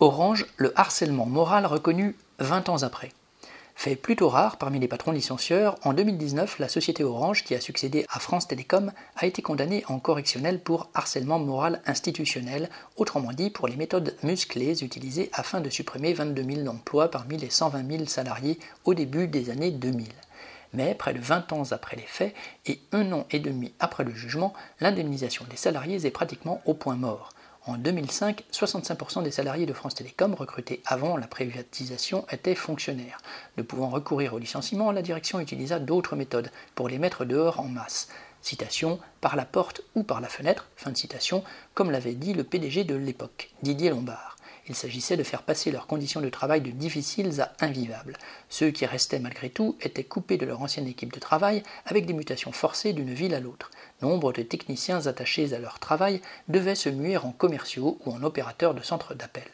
Orange, le harcèlement moral reconnu 20 ans après. Fait plutôt rare parmi les patrons licencieurs, en 2019, la société Orange, qui a succédé à France Télécom, a été condamnée en correctionnel pour harcèlement moral institutionnel, autrement dit pour les méthodes musclées utilisées afin de supprimer 22 000 emplois parmi les 120 000 salariés au début des années 2000. Mais près de 20 ans après les faits et un an et demi après le jugement, l'indemnisation des salariés est pratiquement au point mort. En 2005, 65% des salariés de France Télécom recrutés avant la privatisation étaient fonctionnaires. Ne pouvant recourir au licenciement, la direction utilisa d'autres méthodes pour les mettre dehors en masse. Citation, par la porte ou par la fenêtre, fin de citation, comme l'avait dit le PDG de l'époque, Didier Lombard. Il s'agissait de faire passer leurs conditions de travail de difficiles à invivables. Ceux qui restaient malgré tout étaient coupés de leur ancienne équipe de travail avec des mutations forcées d'une ville à l'autre. Nombre de techniciens attachés à leur travail devaient se muer en commerciaux ou en opérateurs de centres d'appel.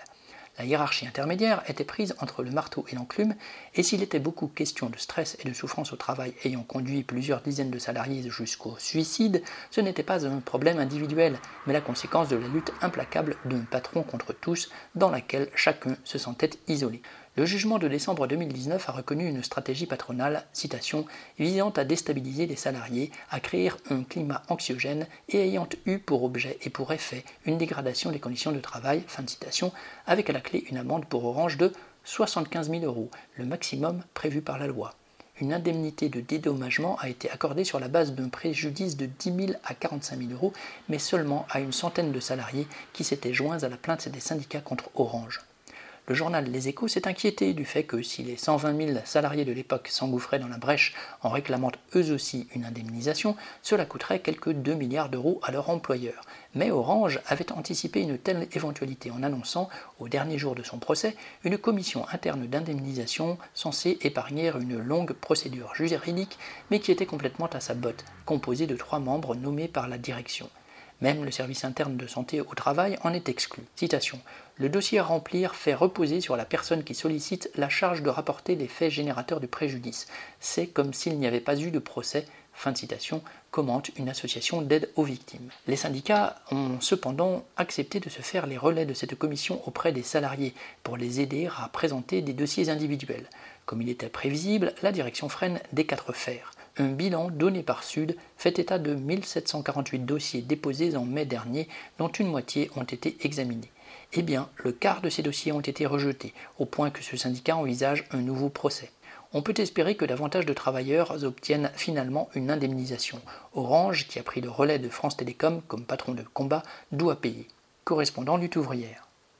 La hiérarchie intermédiaire était prise entre le marteau et l'enclume, et s'il était beaucoup question de stress et de souffrance au travail ayant conduit plusieurs dizaines de salariés jusqu'au suicide, ce n'était pas un problème individuel, mais la conséquence de la lutte implacable d'un patron contre tous, dans laquelle chacun se sentait isolé. Le jugement de décembre 2019 a reconnu une stratégie patronale, citation, visant à déstabiliser les salariés, à créer un climat anxiogène et ayant eu pour objet et pour effet une dégradation des conditions de travail, fin de citation, avec à la clé une amende pour Orange de 75 000 euros, le maximum prévu par la loi. Une indemnité de dédommagement a été accordée sur la base d'un préjudice de 10 000 à 45 000 euros, mais seulement à une centaine de salariés qui s'étaient joints à la plainte des syndicats contre Orange le journal Les Échos s'est inquiété du fait que si les 120 000 salariés de l'époque s'engouffraient dans la brèche en réclamant eux aussi une indemnisation, cela coûterait quelques 2 milliards d'euros à leur employeur. Mais Orange avait anticipé une telle éventualité en annonçant, au dernier jour de son procès, une commission interne d'indemnisation censée épargner une longue procédure juridique, mais qui était complètement à sa botte, composée de trois membres nommés par la direction. Même le service interne de santé au travail en est exclu. Le dossier à remplir fait reposer sur la personne qui sollicite la charge de rapporter les faits générateurs du préjudice. C'est comme s'il n'y avait pas eu de procès. Fin de citation, commente une association d'aide aux victimes. Les syndicats ont cependant accepté de se faire les relais de cette commission auprès des salariés pour les aider à présenter des dossiers individuels. Comme il était prévisible, la direction freine des quatre fers. Un bilan donné par Sud fait état de 1748 dossiers déposés en mai dernier, dont une moitié ont été examinés. Eh bien, le quart de ces dossiers ont été rejetés, au point que ce syndicat envisage un nouveau procès. On peut espérer que davantage de travailleurs obtiennent finalement une indemnisation. Orange, qui a pris le relais de France Télécom comme patron de combat, doit payer. Correspondant lutte ouvrière.